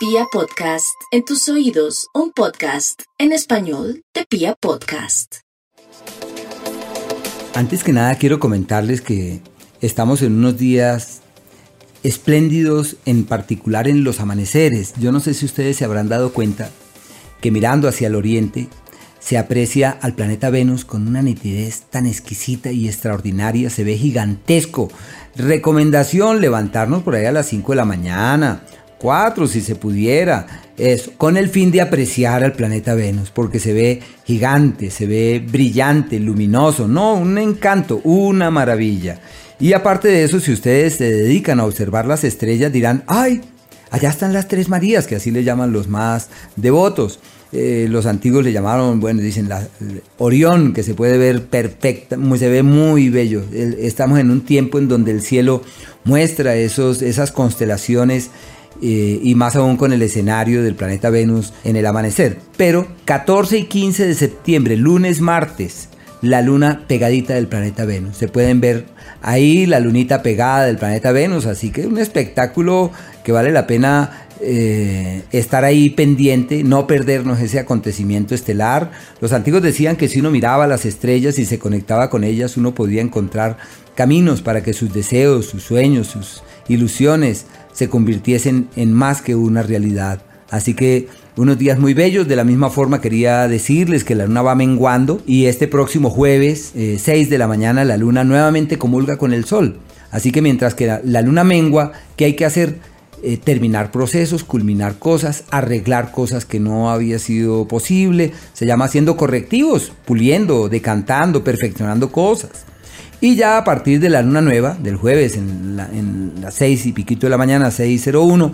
Pia Podcast, en tus oídos, un podcast en español de Pia Podcast. Antes que nada quiero comentarles que estamos en unos días espléndidos, en particular en los amaneceres. Yo no sé si ustedes se habrán dado cuenta que mirando hacia el oriente se aprecia al planeta Venus con una nitidez tan exquisita y extraordinaria, se ve gigantesco. Recomendación, levantarnos por ahí a las 5 de la mañana, 4 si se pudiera, eso, con el fin de apreciar al planeta Venus, porque se ve gigante, se ve brillante, luminoso, no, un encanto, una maravilla. Y aparte de eso, si ustedes se dedican a observar las estrellas, dirán, ay, allá están las tres Marías, que así le llaman los más devotos. Eh, los antiguos le llamaron, bueno, dicen la, Orión, que se puede ver perfecta, se ve muy bello. Estamos en un tiempo en donde el cielo muestra esos, esas constelaciones eh, y más aún con el escenario del planeta Venus en el amanecer. Pero 14 y 15 de septiembre, lunes, martes, la luna pegadita del planeta Venus. Se pueden ver ahí la lunita pegada del planeta Venus, así que un espectáculo que vale la pena eh, estar ahí pendiente, no perdernos ese acontecimiento estelar. Los antiguos decían que si uno miraba las estrellas y se conectaba con ellas, uno podía encontrar caminos para que sus deseos, sus sueños, sus ilusiones se convirtiesen en más que una realidad. Así que unos días muy bellos, de la misma forma quería decirles que la luna va menguando y este próximo jueves, 6 eh, de la mañana, la luna nuevamente comulga con el sol. Así que mientras que la luna mengua, ¿qué hay que hacer? Eh, terminar procesos, culminar cosas, arreglar cosas que no había sido posible. Se llama haciendo correctivos, puliendo, decantando, perfeccionando cosas. Y ya a partir de la luna nueva, del jueves, en, las 6 y piquito de la mañana, 6.01,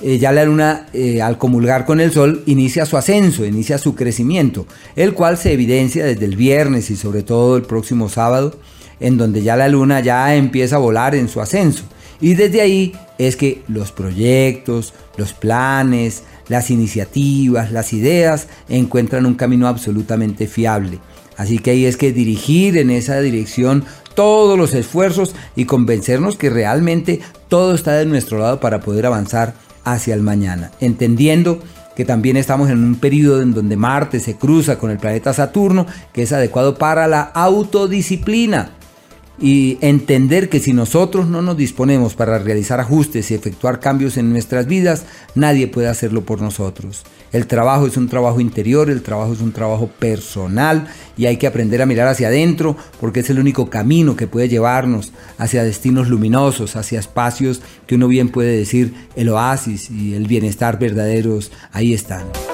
eh, ya la luna eh, al comulgar con el sol inicia su ascenso, inicia su crecimiento, el cual se evidencia desde el viernes y sobre todo el próximo sábado, en donde ya la luna ya empieza a volar en su ascenso. Y desde ahí es que los proyectos, los planes, las iniciativas, las ideas encuentran un camino absolutamente fiable. Así que ahí es que dirigir en esa dirección todos los esfuerzos y convencernos que realmente todo está de nuestro lado para poder avanzar hacia el mañana, entendiendo que también estamos en un periodo en donde Marte se cruza con el planeta Saturno, que es adecuado para la autodisciplina y entender que si nosotros no nos disponemos para realizar ajustes y efectuar cambios en nuestras vidas, nadie puede hacerlo por nosotros. El trabajo es un trabajo interior, el trabajo es un trabajo personal y hay que aprender a mirar hacia adentro porque es el único camino que puede llevarnos hacia destinos luminosos, hacia espacios que uno bien puede decir el oasis y el bienestar verdaderos ahí están.